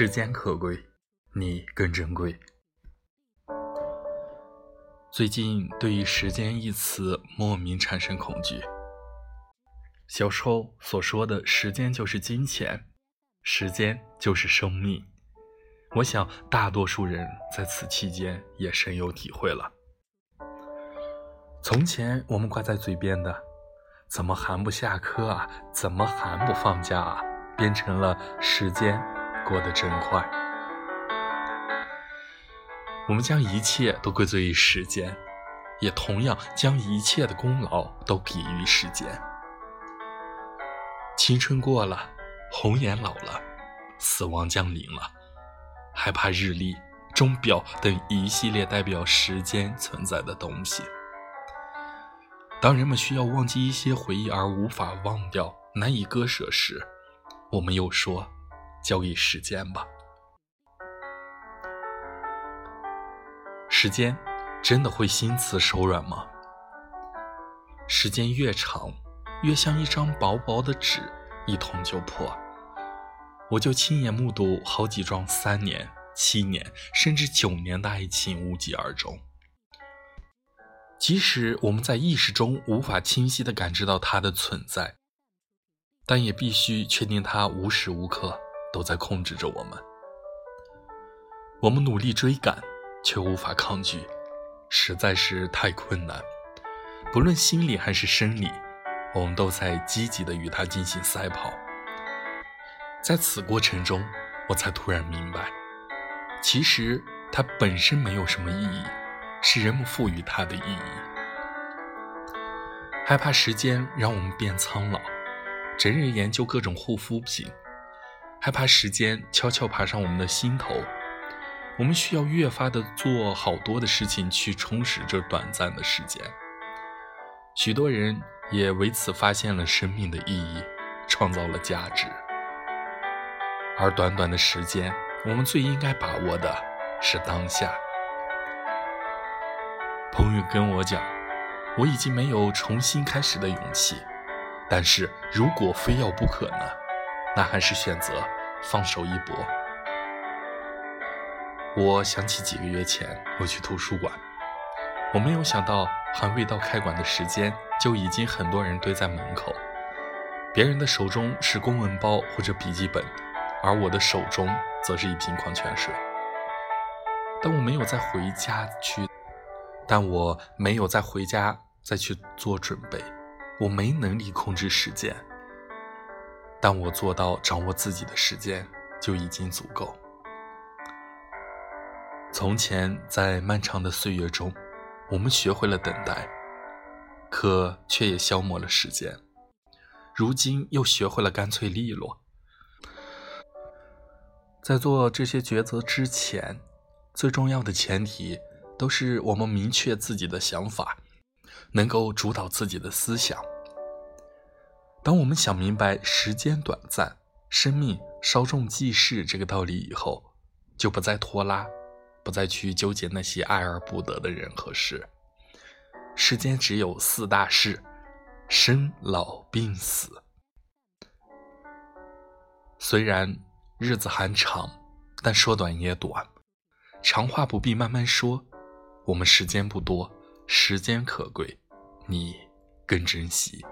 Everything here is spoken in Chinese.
时间可贵，你更珍贵。最近对于“时间”一词莫名产生恐惧。小时候所说的“时间就是金钱，时间就是生命”，我想大多数人在此期间也深有体会了。从前我们挂在嘴边的“怎么还不下课啊？怎么还不放假啊？”变成了“时间过得真快”。我们将一切都归罪于时间。也同样将一切的功劳都给予时间。青春过了，红颜老了，死亡降临了，害怕日历、钟表等一系列代表时间存在的东西。当人们需要忘记一些回忆而无法忘掉、难以割舍时，我们又说：“交给时间吧。”时间。真的会心慈手软吗？时间越长，越像一张薄薄的纸，一捅就破。我就亲眼目睹好几桩三年、七年，甚至九年的爱情无疾而终。即使我们在意识中无法清晰地感知到它的存在，但也必须确定它无时无刻都在控制着我们。我们努力追赶，却无法抗拒。实在是太困难，不论心理还是生理，我们都在积极的与它进行赛跑。在此过程中，我才突然明白，其实它本身没有什么意义，是人们赋予它的意义。害怕时间让我们变苍老，整日研究各种护肤品；害怕时间悄悄爬上我们的心头。我们需要越发的做好多的事情去充实这短暂的时间。许多人也为此发现了生命的意义，创造了价值。而短短的时间，我们最应该把握的是当下。朋友跟我讲，我已经没有重新开始的勇气，但是如果非要不可呢，那还是选择放手一搏。我想起几个月前我去图书馆，我没有想到还未到开馆的时间，就已经很多人堆在门口。别人的手中是公文包或者笔记本，而我的手中则是一瓶矿泉水。但我没有再回家去，但我没有再回家再去做准备，我没能力控制时间。但我做到掌握自己的时间就已经足够。从前，在漫长的岁月中，我们学会了等待，可却也消磨了时间。如今又学会了干脆利落。在做这些抉择之前，最重要的前提都是我们明确自己的想法，能够主导自己的思想。当我们想明白时间短暂，生命稍纵即逝这个道理以后，就不再拖拉。不再去纠结那些爱而不得的人和事。世间只有四大事：生、老、病、死。虽然日子还长，但说短也短。长话不必慢慢说。我们时间不多，时间可贵，你更珍惜。